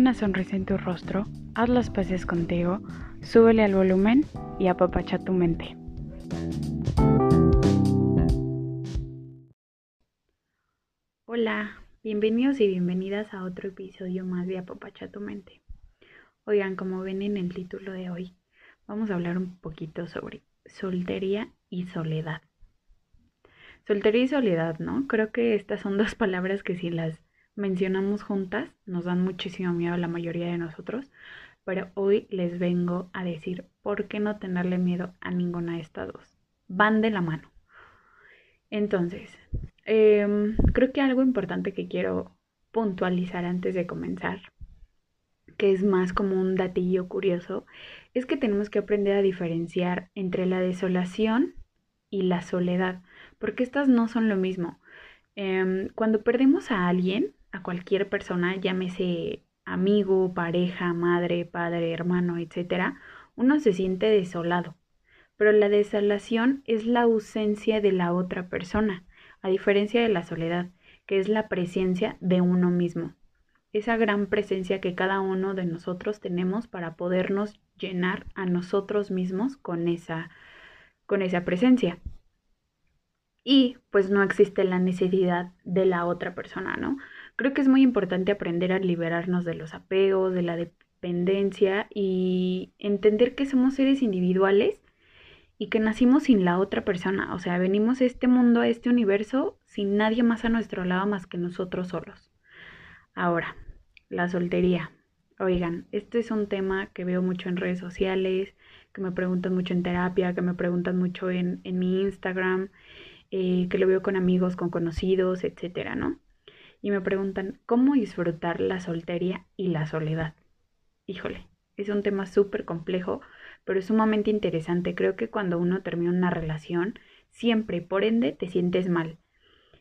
una sonrisa en tu rostro, haz las paces contigo, súbele al volumen y apapacha tu mente. Hola, bienvenidos y bienvenidas a otro episodio más de Apapacha tu mente. Oigan, como ven en el título de hoy, vamos a hablar un poquito sobre soltería y soledad. Soltería y soledad, ¿no? Creo que estas son dos palabras que si las mencionamos juntas nos dan muchísimo miedo a la mayoría de nosotros, pero hoy les vengo a decir por qué no tenerle miedo a ninguna de estas dos. Van de la mano. Entonces, em, creo que algo importante que quiero puntualizar antes de comenzar, que es más como un datillo curioso, es que tenemos que aprender a diferenciar entre la desolación y la soledad, porque estas no son lo mismo. Em, cuando perdemos a alguien, a cualquier persona, llámese amigo, pareja, madre, padre, hermano, etc., uno se siente desolado. Pero la desolación es la ausencia de la otra persona, a diferencia de la soledad, que es la presencia de uno mismo. Esa gran presencia que cada uno de nosotros tenemos para podernos llenar a nosotros mismos con esa, con esa presencia y pues no existe la necesidad de la otra persona, ¿no? Creo que es muy importante aprender a liberarnos de los apegos, de la dependencia y entender que somos seres individuales y que nacimos sin la otra persona, o sea, venimos a este mundo, a este universo, sin nadie más a nuestro lado más que nosotros solos. Ahora, la soltería. Oigan, este es un tema que veo mucho en redes sociales, que me preguntan mucho en terapia, que me preguntan mucho en, en mi Instagram eh, que lo veo con amigos, con conocidos, etcétera, ¿no? Y me preguntan, ¿cómo disfrutar la soltería y la soledad? Híjole, es un tema súper complejo, pero es sumamente interesante. Creo que cuando uno termina una relación, siempre, por ende, te sientes mal.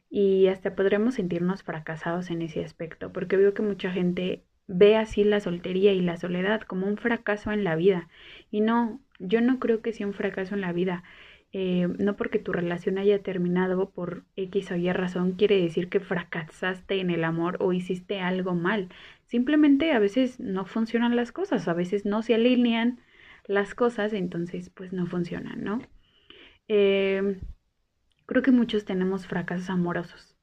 Y hasta podremos sentirnos fracasados en ese aspecto, porque veo que mucha gente ve así la soltería y la soledad como un fracaso en la vida. Y no, yo no creo que sea un fracaso en la vida. Eh, no porque tu relación haya terminado por X o Y razón quiere decir que fracasaste en el amor o hiciste algo mal. Simplemente a veces no funcionan las cosas, a veces no se alinean las cosas, entonces pues no funcionan, ¿no? Eh, creo que muchos tenemos fracasos amorosos.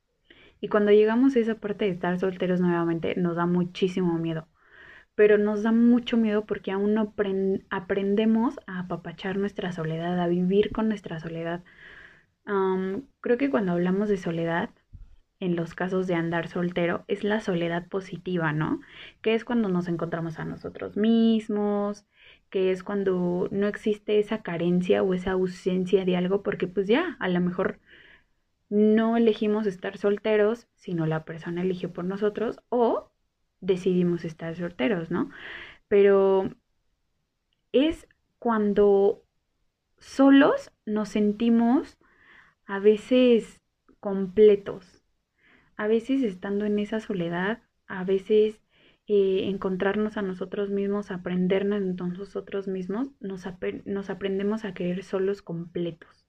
Y cuando llegamos a esa parte de estar solteros nuevamente, nos da muchísimo miedo pero nos da mucho miedo porque aún no aprendemos a apapachar nuestra soledad, a vivir con nuestra soledad. creo que cuando hablamos de soledad, en los casos de andar soltero, es la soledad positiva, ¿no? Que es cuando nos encontramos a nosotros mismos, que es cuando no existe esa carencia o esa ausencia de algo, porque pues ya, a lo mejor no elegimos estar solteros, sino la persona eligió por nosotros, o decidimos estar solteros, ¿no? Pero es cuando solos nos sentimos a veces completos, a veces estando en esa soledad, a veces eh, encontrarnos a nosotros mismos, aprendernos entonces nosotros mismos, nos, nos aprendemos a querer solos completos.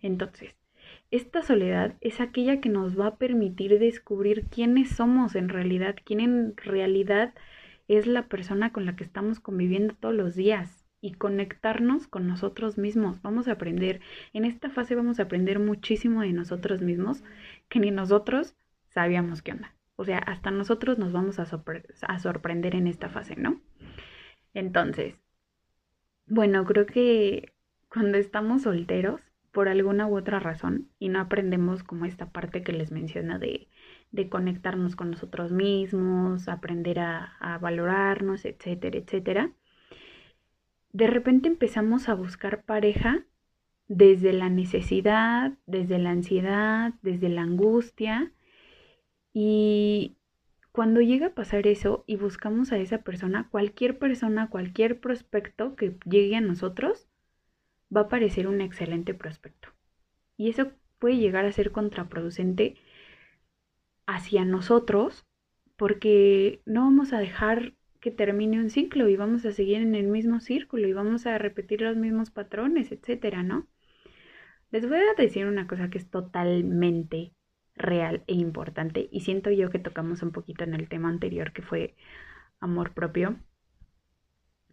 Entonces, esta soledad es aquella que nos va a permitir descubrir quiénes somos en realidad, quién en realidad es la persona con la que estamos conviviendo todos los días y conectarnos con nosotros mismos. Vamos a aprender, en esta fase vamos a aprender muchísimo de nosotros mismos que ni nosotros sabíamos qué onda. O sea, hasta nosotros nos vamos a, sorprender en esta fase, ¿no? Entonces, bueno, creo que cuando estamos solteros, por alguna u otra razón y no aprendemos como esta parte que les menciona de, de conectarnos con nosotros mismos, aprender a, a valorarnos, etcétera, etcétera, de repente empezamos a buscar pareja desde la necesidad, desde la ansiedad, desde la angustia. Y cuando llega a pasar eso y buscamos a esa persona, cualquier persona, cualquier prospecto que llegue a nosotros, va a parecer un excelente prospecto. Y eso puede llegar a ser contraproducente hacia nosotros porque no vamos a dejar que termine un ciclo y vamos a seguir en el mismo círculo y vamos a repetir los mismos patrones, etcétera, ¿no? Les voy a decir una cosa que es totalmente real e importante y siento yo que tocamos un poquito en el tema anterior que fue amor propio,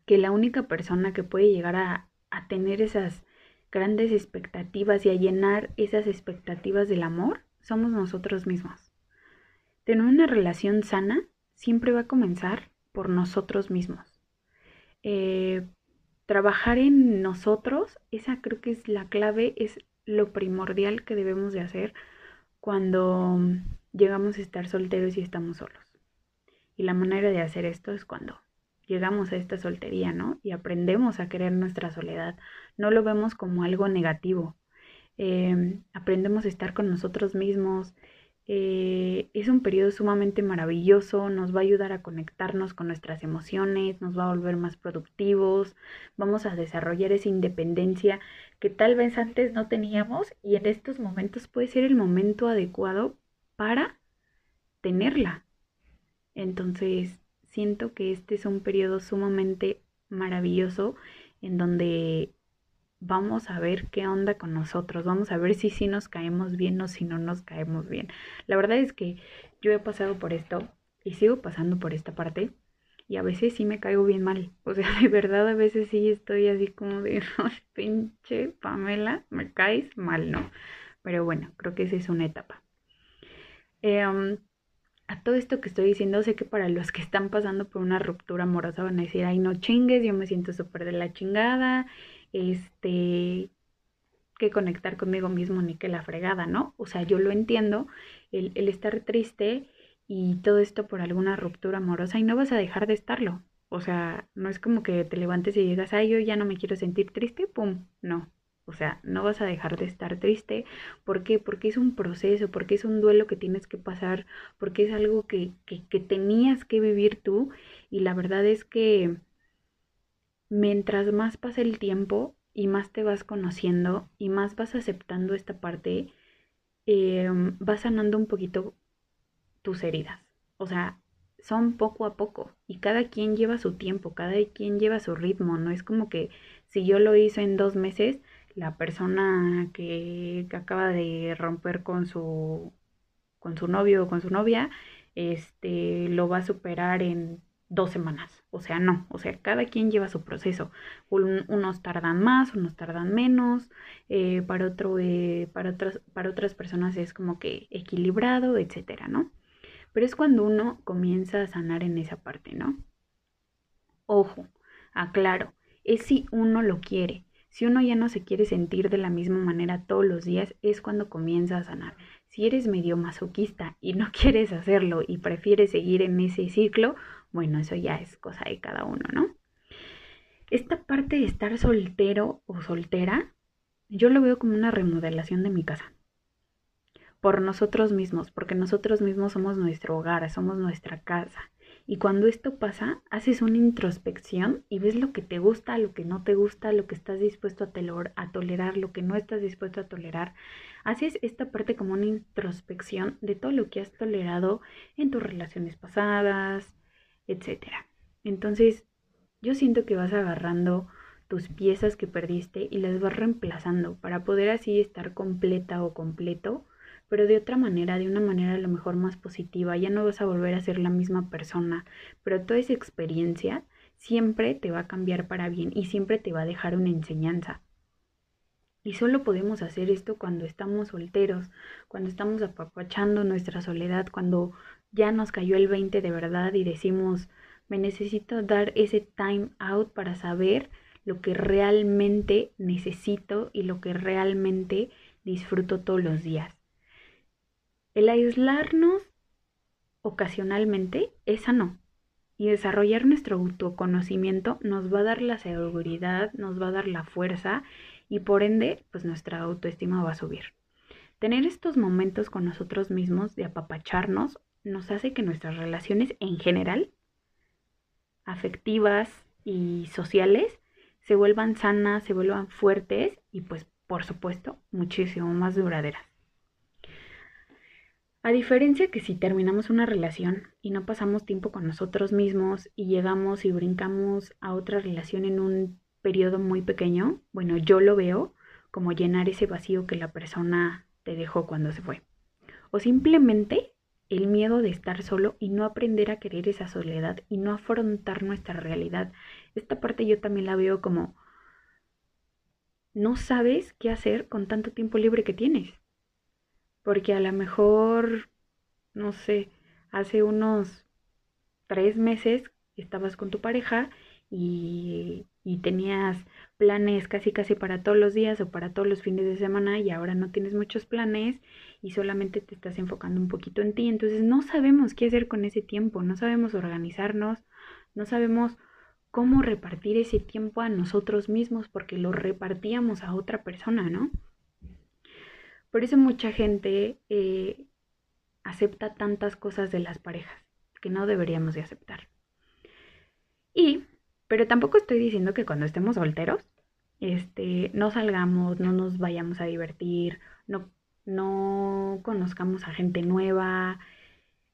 que la única persona que puede llegar a, a tener esas grandes expectativas y a llenar esas expectativas del amor somos nosotros mismos. Tener una relación sana siempre va a comenzar por nosotros mismos. Eh, trabajar en nosotros, esa creo que es la clave, es lo primordial que debemos de hacer cuando llegamos a estar solteros y estamos solos. Y la manera de hacer esto es cuando llegamos a esta soltería, ¿no? Y aprendemos a querer nuestra soledad. No lo vemos como algo negativo. Em, aprendemos a estar con nosotros mismos. Eh, es un periodo sumamente maravilloso, nos va a ayudar a conectarnos con nuestras emociones, nos va a volver más productivos, vamos a desarrollar esa independencia que tal vez antes no teníamos y en estos momentos puede ser el momento adecuado para tenerla. Entonces, siento que este es un periodo sumamente maravilloso en donde vamos a ver qué onda con nosotros, vamos a ver si sí nos caemos bien o si no nos caemos bien. La verdad es que yo he pasado por esto y sigo pasando por esta parte y a veces sí me caigo bien mal. O sea, de verdad a veces sí estoy así como de, pinche Pamela, me caes mal, ¿no? Pero bueno, creo que esa es una etapa. Eh, a todo esto que estoy diciendo, sé que para los que están pasando por una ruptura amorosa van a decir, ay, no chingues, yo me siento súper de la chingada, este, que conectar conmigo mismo ni que la fregada, ¿no? O sea, yo lo entiendo, el, el estar triste y todo esto por alguna ruptura amorosa y no vas a dejar de estarlo. O sea, no es como que te levantes y digas, ay, yo ya no me quiero sentir triste, pum, no. O sea, no vas a dejar de estar triste. ¿Por qué? Porque es un proceso, porque es un duelo que tienes que pasar, porque es algo que, que, tenías que vivir tú. Y la verdad es que mientras más pasa el tiempo y más te vas conociendo y más vas aceptando esta parte, eh, vas sanando un poquito tus heridas. O sea, son poco a poco y cada quien lleva su tiempo, cada quien lleva su ritmo. No es como que si yo lo hice en dos meses, la persona que, acaba de romper con su con su novio o con su novia, este lo va a superar en dos semanas. O sea, no, o sea, cada quien lleva su proceso. unos tardan más, unos tardan menos, eh, para, otro, eh, para, otras, para otras personas es como que equilibrado, etcétera, ¿no? Pero es cuando uno comienza a sanar en esa parte, ¿no? Ojo, aclaro, es si uno lo quiere. Si uno ya no se quiere sentir de la misma manera todos los días, es cuando comienza a sanar. Si eres medio masoquista y no quieres hacerlo y prefieres seguir en ese ciclo, bueno, eso ya es cosa de cada uno, ¿no? Esta parte de estar soltero o soltera, yo lo veo como una remodelación de mi casa. Por nosotros mismos, porque nosotros mismos somos nuestro hogar, somos nuestra casa. Y cuando esto pasa, haces una introspección y ves lo que te gusta, lo que no te gusta, lo que estás dispuesto a, a tolerar, lo que no estás dispuesto a tolerar. Haces esta parte como una introspección de todo lo que has tolerado en tus relaciones pasadas, etc. Entonces, yo siento que vas agarrando tus piezas que perdiste y las vas reemplazando para poder así estar completa o completo pero de otra manera, de una manera a lo mejor más positiva, ya no vas a volver a ser la misma persona, pero toda esa experiencia siempre te va a cambiar para bien y siempre te va a dejar una enseñanza. Y solo podemos hacer esto cuando estamos solteros, cuando estamos apapachando nuestra soledad, cuando ya nos cayó el 20 de verdad y decimos, me necesito dar ese time out para saber lo que realmente necesito y lo que realmente disfruto todos los días. El aislarnos ocasionalmente es sano y desarrollar nuestro autoconocimiento nos va a dar la seguridad, nos va a dar la fuerza y por ende pues nuestra autoestima va a subir. Tener estos momentos con nosotros mismos de apapacharnos nos hace que nuestras relaciones en general, afectivas y sociales, se vuelvan sanas, se vuelvan fuertes y pues por supuesto muchísimo más duraderas. A diferencia que si terminamos una relación y no pasamos tiempo con nosotros mismos y llegamos y brincamos a otra relación en un periodo muy pequeño, bueno, yo lo veo como llenar ese vacío que la persona te dejó cuando se fue. O simplemente el miedo de estar solo y no aprender a querer esa soledad y no afrontar nuestra realidad. Esta parte yo también la veo como no sabes qué hacer con tanto tiempo libre que tienes. Porque a lo mejor, no sé, hace unos tres meses estabas con tu pareja y, y tenías planes casi casi para todos los días o para todos los fines de semana y ahora no tienes muchos planes y solamente te estás enfocando un poquito en ti. Entonces no sabemos qué hacer con ese tiempo, no sabemos organizarnos, no sabemos cómo repartir ese tiempo a nosotros mismos porque lo repartíamos a otra persona, ¿no? Por eso mucha gente eh, acepta tantas cosas de las parejas que no deberíamos de aceptar. Y pero tampoco estoy diciendo que cuando estemos solteros, este, no salgamos, no nos vayamos a divertir, no, no conozcamos a gente nueva.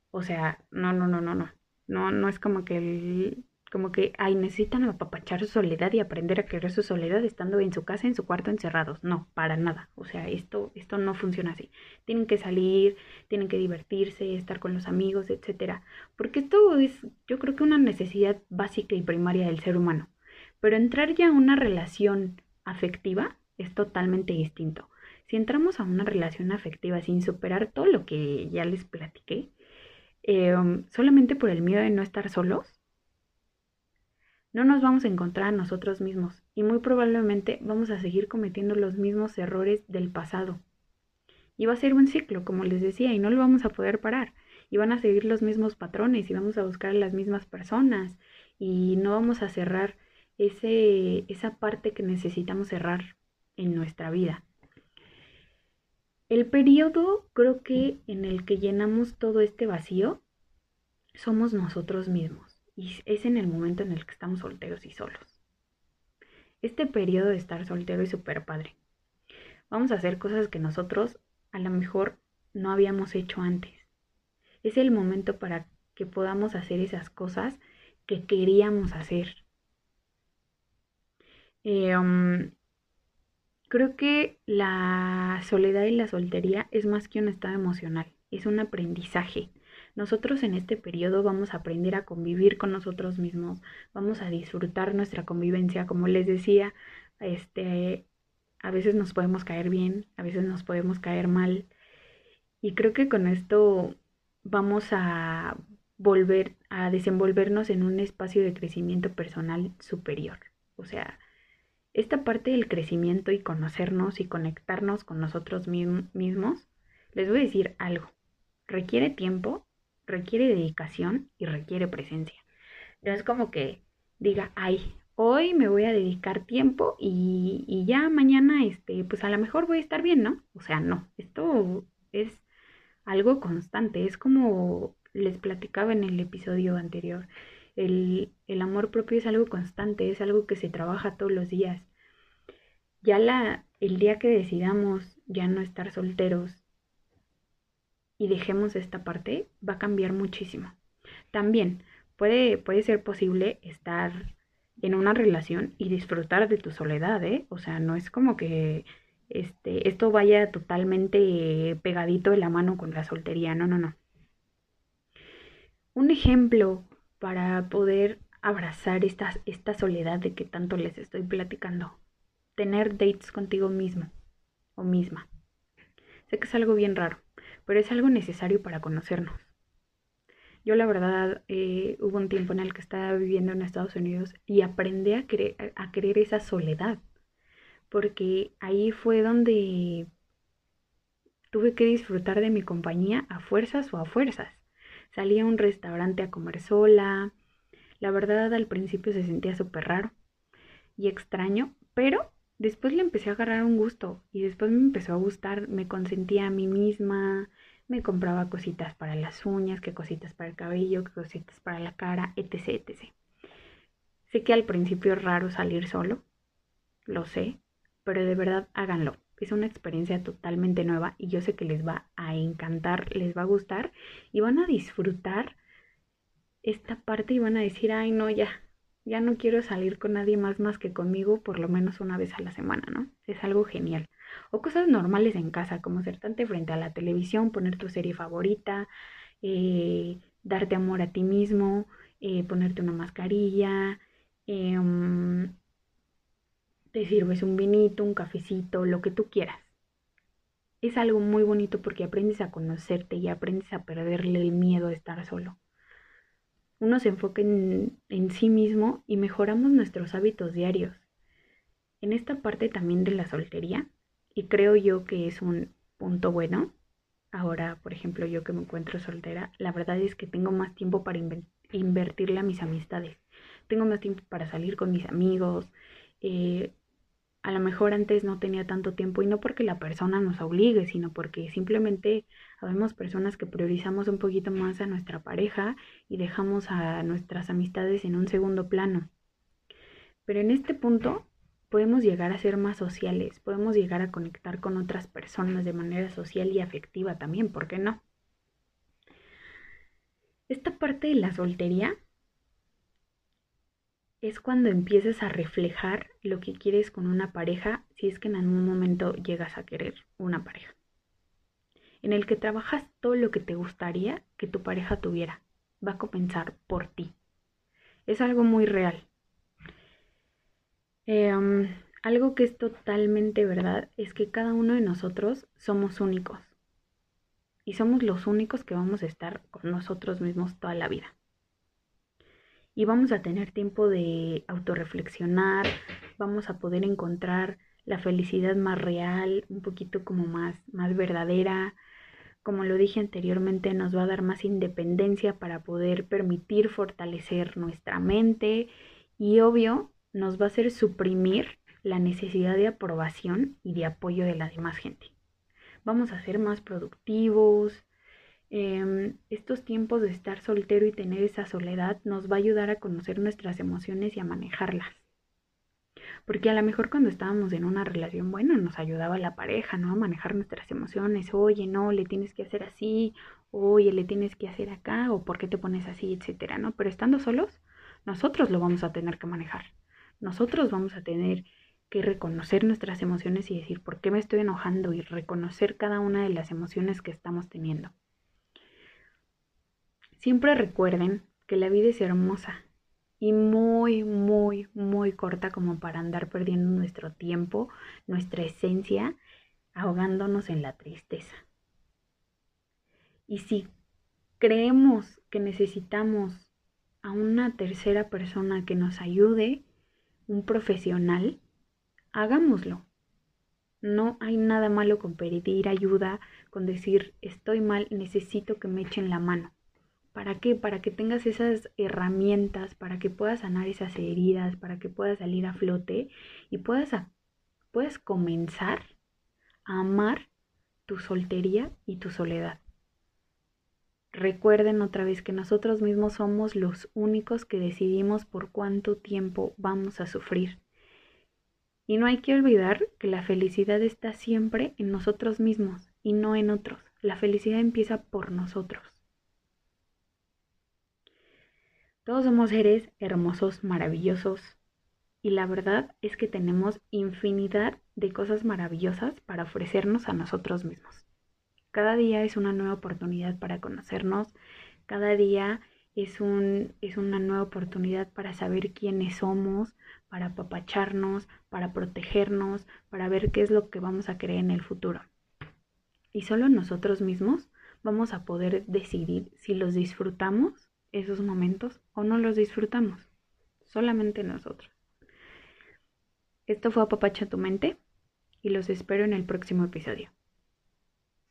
O sea, no, no, no, no, no. No, no es como que como que, ay, necesitan apapachar su soledad y aprender a querer su soledad estando en su casa, en su cuarto, encerrados. No, para nada. O sea, esto, esto no funciona así. Tienen que salir, tienen que divertirse, estar con los amigos, etcétera. Porque esto es, yo creo que una necesidad básica y primaria del ser humano. Pero entrar ya a una relación afectiva es totalmente distinto. Si entramos a una relación afectiva sin superar todo lo que ya les platiqué, eh, solamente por el miedo de no estar solos, no nos vamos a encontrar a nosotros mismos y muy probablemente vamos a seguir cometiendo los mismos errores del pasado. Y va a ser un ciclo, como les decía, y no lo vamos a poder parar. Y van a seguir los mismos patrones y vamos a buscar a las mismas personas y no vamos a cerrar ese, esa parte que necesitamos cerrar en nuestra vida. El periodo creo que en el que llenamos todo este vacío somos nosotros mismos y es en el momento en el que estamos solteros y solos. Este periodo de estar soltero es súper padre. Vamos a hacer cosas que nosotros a lo mejor no habíamos hecho antes. Es el momento para que podamos hacer esas cosas que queríamos hacer. Um, creo que la soledad y la soltería es más que un estado emocional, es un aprendizaje nosotros en este periodo vamos a aprender a convivir con nosotros mismos, vamos a disfrutar nuestra convivencia, como les decía, este, a veces nos podemos caer bien, a veces nos podemos caer mal. Y creo que con esto vamos a volver a desenvolvernos en un espacio de crecimiento personal superior. O sea, esta parte del crecimiento y conocernos y conectarnos con nosotros mismos, les voy a decir algo. Requiere tiempo, requiere dedicación y requiere presencia. No es como que diga, ay, hoy me voy a dedicar tiempo y, y, ya mañana, este, pues a lo mejor voy a estar bien, ¿no? O sea, no, esto es algo constante, es como les platicaba en el episodio anterior, el, el amor propio es algo constante, es algo que se trabaja todos los días. Ya la, el día que decidamos ya no estar solteros y dejemos esta parte, va a cambiar muchísimo. También puede, puede ser posible estar en una relación y disfrutar de tu soledad, ¿eh? O sea, no es como que este, esto vaya totalmente pegadito de la mano con la soltería, no, no, no. Un ejemplo para poder abrazar esta, esta soledad de que tanto les estoy platicando. Tener dates contigo mismo o misma. Sé que es algo bien raro, pero es algo necesario para conocernos. Yo la verdad eh, hubo un tiempo en el que estaba viviendo en Estados Unidos y aprendí a, a querer esa soledad, porque ahí fue donde tuve que disfrutar de mi compañía a fuerzas o a fuerzas. Salí a un restaurante a comer sola. La verdad al principio se sentía súper raro y extraño, pero después le empecé a agarrar un gusto y después me empezó a gustar, me consentía a mí misma, me compraba cositas para las uñas, que cositas para el cabello, que cositas para la cara, etc, etc. Sé que al principio es raro salir solo, lo sé, pero de verdad háganlo. Es una experiencia totalmente nueva y yo sé que les va a encantar, les va a gustar y van a disfrutar esta parte y van a decir, ay no, ya, ya no quiero salir con nadie más más que conmigo por lo menos una vez a la semana, ¿no? Es algo genial. O cosas normales en casa, como sentarte frente a la televisión, poner tu serie favorita, eh, darte amor a ti mismo, eh, ponerte una mascarilla, em, te sirves un vinito, un cafecito, lo que tú quieras. Es algo muy bonito porque aprendes a conocerte y aprendes a perderle el miedo a estar solo. Uno se enfoca en, sí mismo y mejoramos nuestros hábitos diarios. En esta parte también de la soltería, y creo yo que es un punto bueno, ahora, por ejemplo, yo que me encuentro soltera, la verdad es que tengo más tiempo para invertirle a mis amistades. Tengo más tiempo para salir con mis amigos. Eh, a lo mejor antes no tenía tanto tiempo y no porque la persona nos obligue, sino porque simplemente habemos personas que priorizamos un poquito más a nuestra pareja y dejamos a nuestras amistades en un segundo plano. Pero en este punto podemos llegar a ser más sociales, podemos llegar a conectar con otras personas de manera social y afectiva también, ¿por qué no? Esta parte de la soltería es cuando empiezas a reflejar lo que quieres con una pareja si es que en algún momento llegas a querer una pareja. En el que trabajas todo lo que te gustaría que tu pareja tuviera. Va a comenzar por ti. Es algo muy real. Em, algo que es totalmente verdad es que cada uno de nosotros somos únicos. Y somos los únicos que vamos a estar con nosotros mismos toda la vida. Y vamos a tener tiempo de autorreflexionar, vamos a poder encontrar la felicidad más real, un poquito como más, más verdadera. Como lo dije anteriormente, nos va a dar más independencia para poder permitir fortalecer nuestra mente y obvio nos va a hacer suprimir la necesidad de aprobación y de apoyo de la demás gente. Vamos a ser más productivos. Em, estos tiempos de estar soltero y tener esa soledad nos va a ayudar a conocer nuestras emociones y a manejarlas. Porque a lo mejor cuando estábamos en una relación buena nos ayudaba la pareja, ¿no? A manejar nuestras emociones. Oye, no, le tienes que hacer así. Oye, le tienes que hacer acá. O por qué te pones así, etcétera, ¿no? Pero estando solos, nosotros lo vamos a tener que manejar nosotros vamos a tener que reconocer nuestras emociones y decir por qué me estoy enojando y reconocer cada una de las emociones que estamos teniendo. Siempre recuerden que la vida es hermosa y muy, muy, muy corta como para andar perdiendo nuestro tiempo, nuestra esencia, ahogándonos en la tristeza. Y si creemos que necesitamos a una tercera persona que nos ayude, un profesional, hagámoslo. No hay nada malo con pedir ayuda, con decir estoy mal, necesito que me echen la mano. ¿Para qué? Para que tengas esas herramientas, para que puedas sanar esas heridas, para que puedas salir a flote y puedas, puedas comenzar a amar tu soltería y tu soledad. Recuerden otra vez que nosotros mismos somos los únicos que decidimos por cuánto tiempo vamos a sufrir. Y no hay que olvidar que la felicidad está siempre en nosotros mismos y no en otros. La felicidad empieza por nosotros. Todos somos seres hermosos, maravillosos, y la verdad es que tenemos infinidad de cosas maravillosas para ofrecernos a nosotros mismos. Cada día es una nueva oportunidad para conocernos, cada día es, un, es una nueva oportunidad para saber quiénes somos, para apapacharnos, para protegernos, para ver qué es lo que vamos a creer en el futuro. Y solo nosotros mismos vamos a poder decidir si los disfrutamos esos momentos o no los disfrutamos. Solamente nosotros. Esto fue Apapacha tu mente y los espero en el próximo episodio.